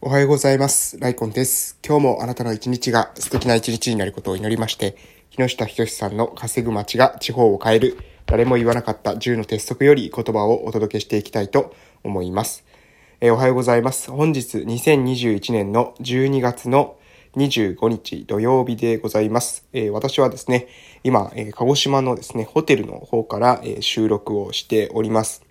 おはようございます。ライコンです。今日もあなたの一日が素敵な一日になることを祈りまして、木下仁さんの稼ぐ街が地方を変える、誰も言わなかった10の鉄則より言葉をお届けしていきたいと思います。えーおはようございます。本日2021年の12月の25日土曜日でございます。えー私はですね、今、えー鹿児島のですね、ホテルの方から、え収録をしております。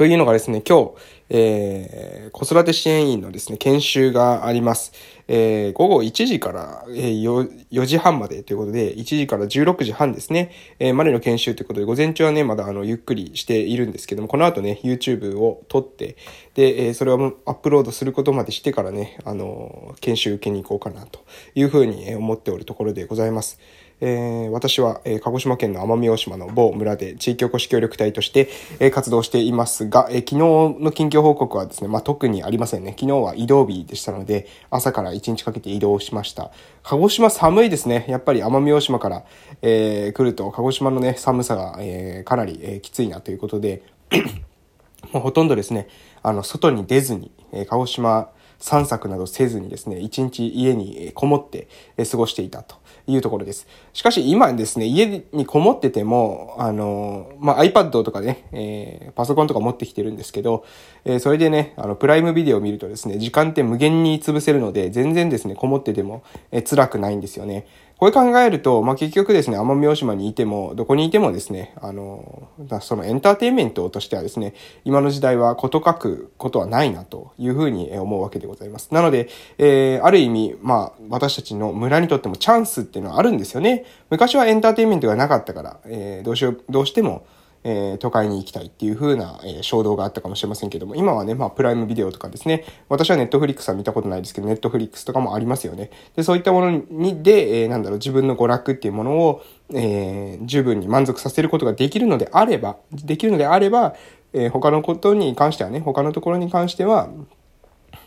というのがですね、今日、えー子育て支援員のですね、研修があります。えー午後1時から、えー4時半までということで、1時から16時半ですね、えーまでの研修ということで、午前中はね、まだあの、ゆっくりしているんですけども、この後ね、YouTube を撮って、で、えーそれをアップロードすることまでしてからね、あの研修受けに行こうかなというふうに思っておるところでございます。えー私は、えー鹿児島県の奄美大島の某村で地域おこし協力隊として、えー活動していますが、えー昨日の近況報告はですね、まあ、特にありませんね。昨日は移動日でしたので、朝から1日かけて移動しました。鹿児島寒いですね。やっぱり奄美大島から、えー来ると、鹿児島のね、寒さが、えーかなり、えーきついなということで、もうほとんどですね、あの、外に出ずに、えー鹿児島散策などせずにですね、一日家にこもって過ごしていたというところです。しかし今ですね、家にこもってても、あの、まあ、iPad とかね、えーパソコンとか持ってきてるんですけど、えーそれでね、あの、プライムビデオを見るとですね、時間って無限に潰せるので、全然ですね、こもってても、えー辛くないんですよね。これ考えると、まあ、結局ですね、奄美大島にいても、どこにいてもですね、あの、そのエンターテインメントとしてはですね、今の時代はこと書くことはないなというふうに思うわけでございます。なので、えーある意味、まあ、私たちの村にとってもチャンスっていうのはあるんですよね。昔はエンターテインメントがなかったから、えーどうしよう、どうしても、えー都会に行きたいっていう風な、えー衝動があったかもしれませんけども、今はね、まあ、プライムビデオとかですね、私はネットフリックスは見たことないですけど、ネットフリックスとかもありますよね。で、そういったものに、で、えーなんだろう、自分の娯楽っていうものを、えー十分に満足させることができるのであれば、できるのであれば、えー他のことに関してはね、他のところに関しては、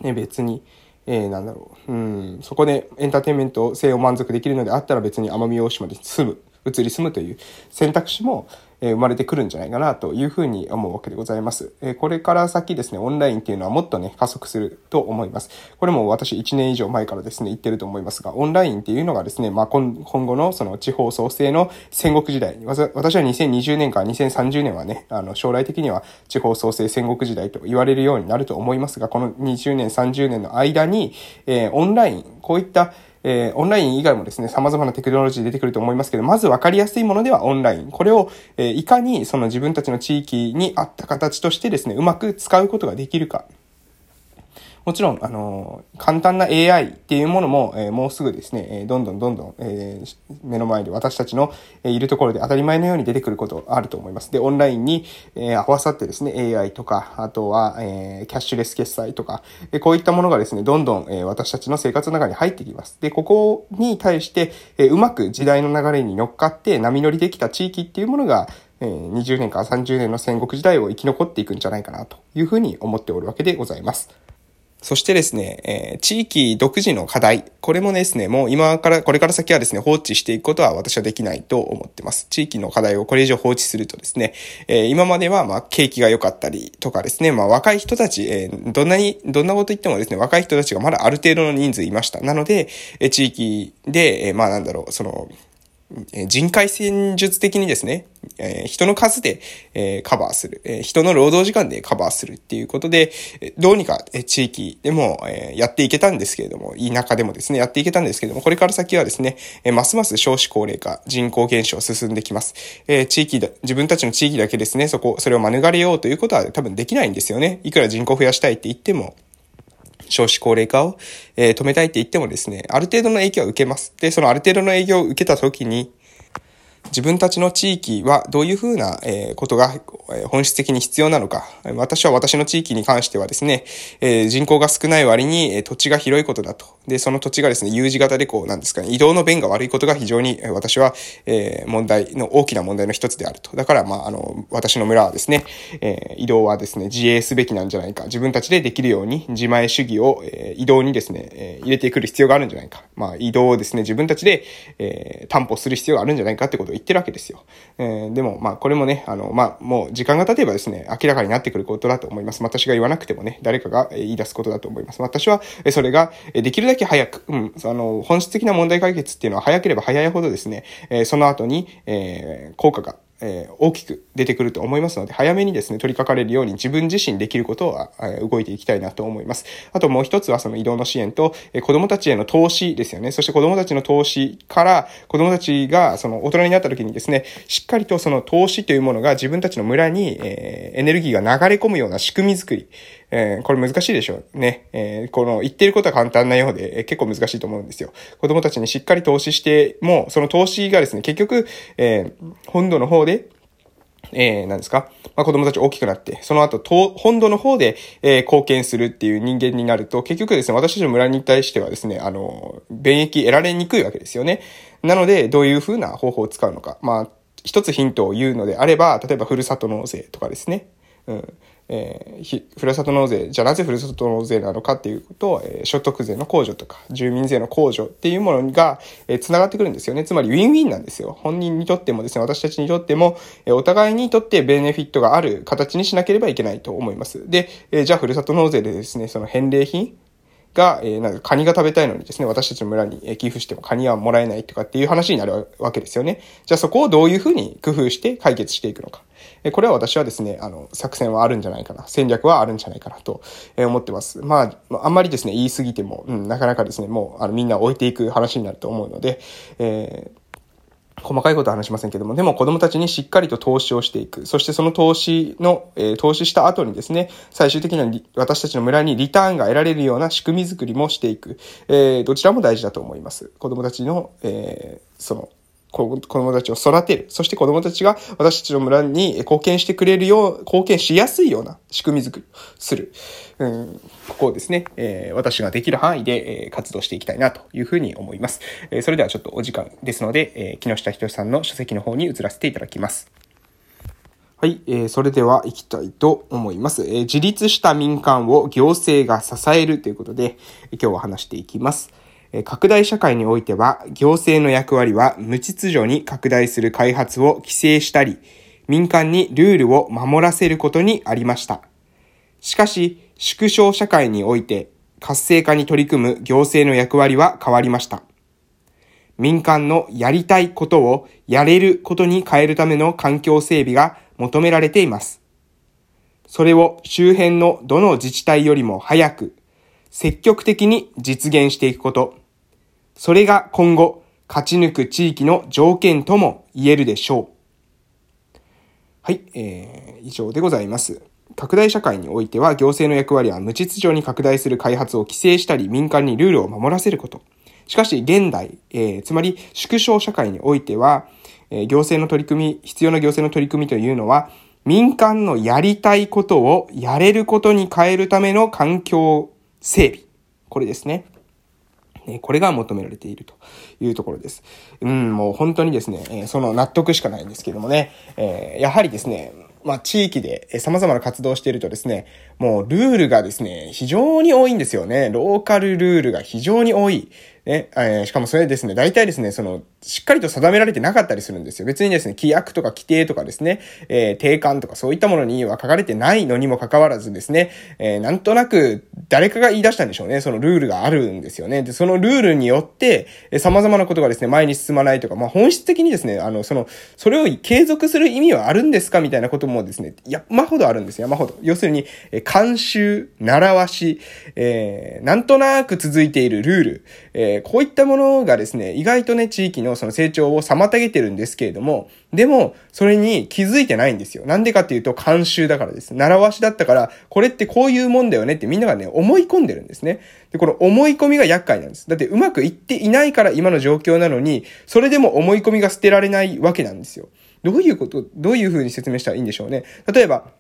ね、別に、えー、なんだろう、うん、そこでエンターテインメント性を満足できるのであったら別に奄美大島で住む、移り住むという選択肢も、生まれてくるんじゃないかなというふうに思うわけでございます。これから先ですね、オンラインっていうのはもっとね、加速すると思います。これも私1年以上前からですね、言ってると思いますが、オンラインっていうのがですね、まあ今後のその地方創生の戦国時代、私は2020年から2030年はね、あの将来的には地方創生戦国時代と言われるようになると思いますが、この20年、30年の間に、えーオンライン、こういったえーオンライン以外もですね、様々なテクノロジー出てくると思いますけど、まず分かりやすいものではオンライン。これを、えーいかにその自分たちの地域に合った形としてですね、うまく使うことができるか。もちろん、あの簡単な AI っていうものも、えーもうすぐですね、えーどんどんどんどん、えー目の前で私たちの、えいるところで当たり前のように出てくることあると思います。で、オンラインに、え合わさってですね、AI とか、あとは、えキャッシュレス決済とか、えこういったものがですね、どんどん、え私たちの生活の中に入ってきます。で、ここに対して、えうまく時代の流れに乗っかって波乗りできた地域っていうものが、20年から30年の戦国時代を生き残っていくんじゃないかなというふうに思っておるわけでございます。そしてですね、えー地域独自の課題。これもですね、もう今から、これから先はですね、放置していくことは私はできないと思ってます。地域の課題をこれ以上放置するとですね、えー今までは、まあ、景気が良かったりとかですね、まあ、若い人たち、えーどんなに、どんなこと言ってもですね、若い人たちがまだある程度の人数いました。なので、えー地域で、えーまあ、なんだろう、その、人海戦術的にですね、えー人の数で、えーカバーする、えー人の労働時間でカバーするっていうことで、どうにか、地域でも、えやっていけたんですけれども、田舎でもですね、やっていけたんですけれども、これから先はですね、えますます少子高齢化、人口減少進んできます。え地域だ、自分たちの地域だけですね、そこ、それを免れようということは多分できないんですよね。いくら人口増やしたいって言っても、少子高齢化を、えー止めたいって言ってもですね、ある程度の影響を受けます。で、そのある程度の影響を受けた時に、自分たちの地域はどういうふうなことが本質的に必要なのか。私は私の地域に関してはですね、人口が少ない割に土地が広いことだとで、その土地がですね、U 字型でこう、なんですかね、移動の便が悪いことが非常に、私は、えー、問題の、大きな問題の一つであると。だから、まあ、あの、私の村はですね、えー、移動はですね、自衛すべきなんじゃないか。自分たちでできるように、自前主義を、えー、移動にですね、えー、入れてくる必要があるんじゃないか。まあ、移動をですね、自分たちで、えー、担保する必要があるんじゃないかってことを言ってるわけですよ。えー、でも、まあ、これもね、あの、まあ、もう時間が経てばですね、明らかになってくることだと思います。私が言わなくてもね、誰かが言い出すことだと思います。私は、それが、できるだけ早く、うん、あの、本質的な問題解決っていうのは早ければ早いほどですね、えその後に、えー、効果がえ、大きく出てくると思いますので、早めにですね、取り掛かれるように自分自身できることは、え、動いていきたいなと思います。あともう一つはその移動の支援と、えー、子供たちへの投資ですよね。そして子供たちの投資から、子供たちがその大人になった時にですね、しっかりとその投資というものが自分たちの村に、え、エネルギーが流れ込むような仕組み作り、えー、これ難しいでしょうね。えー、この言ってることは簡単なようで、えー、結構難しいと思うんですよ。子供たちにしっかり投資しても、その投資がですね、結局、え、本土の方で、えー、何ですか？まあ、子供たち大きくなって、その後、本土の方で、えー、貢献するっていう人間になると、結局ですね、私たちの村に対してはですね、あの、便益得られにくいわけですよね。なので、どういうふうな方法を使うのか。まあ、一つヒントを言うのであれば、例えば、ふるさと納税とかですね。うん。えー、ふるさと納税、じゃあなぜふるさと納税なのかっていうことを、えー、所得税の控除とか、住民税の控除っていうものが、えー、繋がってくるんですよね。つまりウィンウィンなんですよ。本人にとってもですね、私たちにとっても、えー、お互いにとってベネフィットがある形にしなければいけないと思います。で、えー、じゃあふるさと納税でですね、その返礼品、が、えー、なんかカニが食べたいのにですね、私たちの村に寄付してもカニはもらえないとかっていう話になるわけですよね。じゃあそこをどういうふうに工夫して解決していくのか。えこれは私はですね、あの、作戦はあるんじゃないかな。戦略はあるんじゃないかなと思ってます。まあ、あんまりですね、言い過ぎても、うん、なかなかですね、もう、あの、みんな置いていく話になると思うので、えー細かいことは話しませんけども、でも子供たちにしっかりと投資をしていく。そしてその投資の、えー、投資した後にですね、最終的には私たちの村にリターンが得られるような仕組みづくりもしていく。えー、どちらも大事だと思います。子供たちの、えー、その、子供たちを育てる。そして子供たちが私たちの村に貢献してくれるよう、貢献しやすいような仕組み作りをする。うん、ここをですね、えー、私ができる範囲で、え、活動していきたいなというふうに思います。えー、それではちょっとお時間ですので、え木下仁さんの書籍の方に移らせていただきます。はい、えー、それでは行きたいと思います。えー、自立した民間を行政が支えるということで、今日は話していきます。拡大社会においては、行政の役割は無秩序に拡大する開発を規制したり、民間にルールを守らせることにありました。しかし、縮小社会において活性化に取り組む行政の役割は変わりました。民間のやりたいことをやれることに変えるための環境整備が求められています。それを周辺のどの自治体よりも早く、積極的に実現していくこと。それが今後、勝ち抜く地域の条件とも言えるでしょう。はい、えー、以上でございます。拡大社会においては行政の役割は無秩序に拡大する開発を規制したり民間にルールを守らせること。しかし現代、えー、つまり縮小社会においては、えー、行政の取り組み、必要な行政の取り組みというのは民間のやりたいことをやれることに変えるための環境整備。これですね。ね、これが求められているというところです。うん、もう本当にですね、え、その納得しかないんですけどもね、え、やはりですね、まあ、地域で様々な活動をしているとですね、もうルールがですね、非常に多いんですよね。ローカルルールが非常に多い。ね、えー、しかもそれですね、大体ですね、その、しっかりと定められてなかったりするんですよ。別にですね、規約とか規定とかですね、えー、定款とかそういったものには書かれてないのにもかかわらずですね、えー、なんとなく誰かが言い出したんでしょうね。そのルールがあるんですよね。で、そのルールによって、え、様々なことがですね、前に進まないとか、まあ、本質的にですね、あの、その、それを継続する意味はあるんですかみたいなこともですね、山ほどあるんですよ。山ほど。要するに、えー、慣習、習わし、えー、なんとなく続いているルール、えー、こういったものがですね、意外とね、地域のその成長を妨げてるんですけれども、でも、それに気づいてないんですよ。なんでかっていうと、慣習だからです。習わしだったから、これってこういうもんだよねってみんながね、思い込んでるんですね。で、この思い込みが厄介なんです。だってうまくいっていないから今の状況なのに、それでも思い込みが捨てられないわけなんですよ。どういうこと、どういう風に説明したらいいんでしょうね。例えば、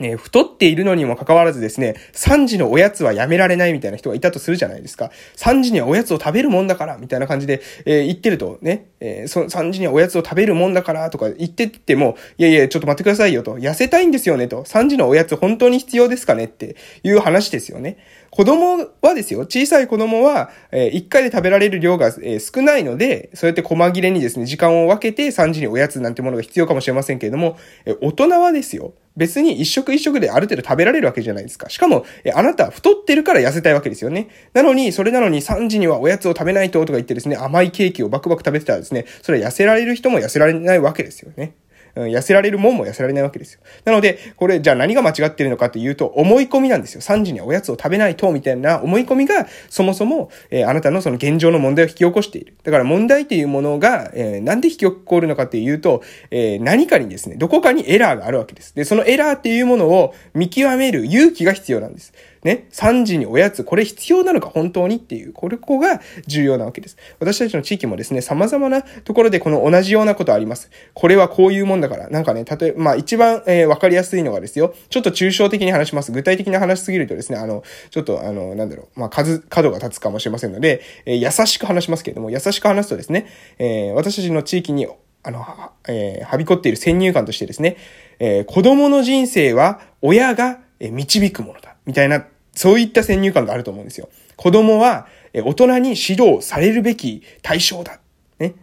ね、太っているのにもかかわらずですね、3時のおやつはやめられないみたいな人がいたとするじゃないですか。3時にはおやつを食べるもんだから、みたいな感じで、えー、言ってるとね、えー、そ3時にはおやつを食べるもんだから、とか言ってても、いやいや、ちょっと待ってくださいよと、痩せたいんですよねと、3時のおやつ本当に必要ですかねっていう話ですよね。子供はですよ、小さい子供は、えー、1回で食べられる量が、えー、少ないので、そうやって細切れにですね、時間を分けて3時におやつなんてものが必要かもしれませんけれども、えー、大人はですよ、別に一食一食である程度食べられるわけじゃないですか。しかも、え、あなた太ってるから痩せたいわけですよね。なのに、それなのに3時にはおやつを食べないととか言ってですね、甘いケーキをバクバク食べてたらですね、それは痩せられる人も痩せられないわけですよね。うん、痩せられるもんも痩せられないわけですよ。なので、これ、じゃあ何が間違ってるのかっていうと、思い込みなんですよ。3時にはおやつを食べないと、みたいな思い込みが、そもそも、えー、あなたのその現状の問題を引き起こしている。だから問題っていうものが、えー、なんで引き起こるのかっていうと、えー、何かにですね、どこかにエラーがあるわけです。で、そのエラーっていうものを見極める勇気が必要なんです。ね、3時におやつ、これ必要なのか本当にっていう、これこが重要なわけです。私たちの地域もですね、様々なところでこの同じようなことあります。これはこういうもんだから、なんかね、例えば、まあ一番、えー、わかりやすいのがですよ、ちょっと抽象的に話します。具体的な話すぎるとですね、あの、ちょっとあの、なんだろう、まあ数、角が立つかもしれませんので、えー、優しく話しますけれども、優しく話すとですね、えー、私たちの地域にあの、えー、はびこっている先入観としてですね、えー、子供の人生は親が導くものだ。みたいなそういった先入観があると思うんですよ。子供は、大人に指導されるべき対象だ。ね。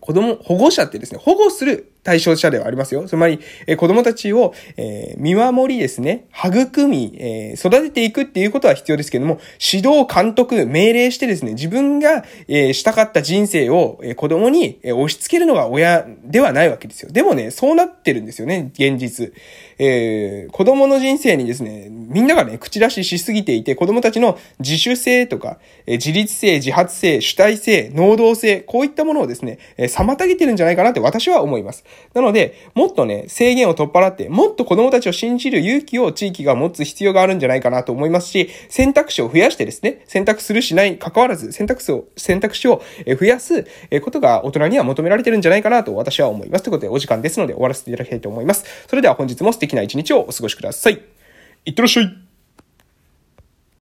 子供、保護者ってですね、保護する対象者ではありますよ。つまり、え、子供たちを、えー、見守りですね、育み、えー、育てていくっていうことは必要ですけども、指導、監督、命令してですね、自分が、えー、したかった人生を、え、子供に、え、押し付けるのが親ではないわけですよ。でもね、そうなってるんですよね、現実。えー、子供の人生にですね、みんながね、口出ししすぎていて、子供たちの自主性とか、えー、自立性、自発性、主体性、能動性、こういったものをですね、えー、妨げてるんじゃないかなって私は思います。なので、もっとね、制限を取っ払って、もっと子供たちを信じる勇気を地域が持つ必要があるんじゃないかなと思いますし、選択肢を増やしてですね、選択するしない関わらず、選択肢を、選択肢を増やすことが大人には求められてるんじゃないかなと私は思います。ということで、お時間ですので終わらせていただきたいと思います。それでは本日も素敵な一日をお過ごしください。いってらっしゃい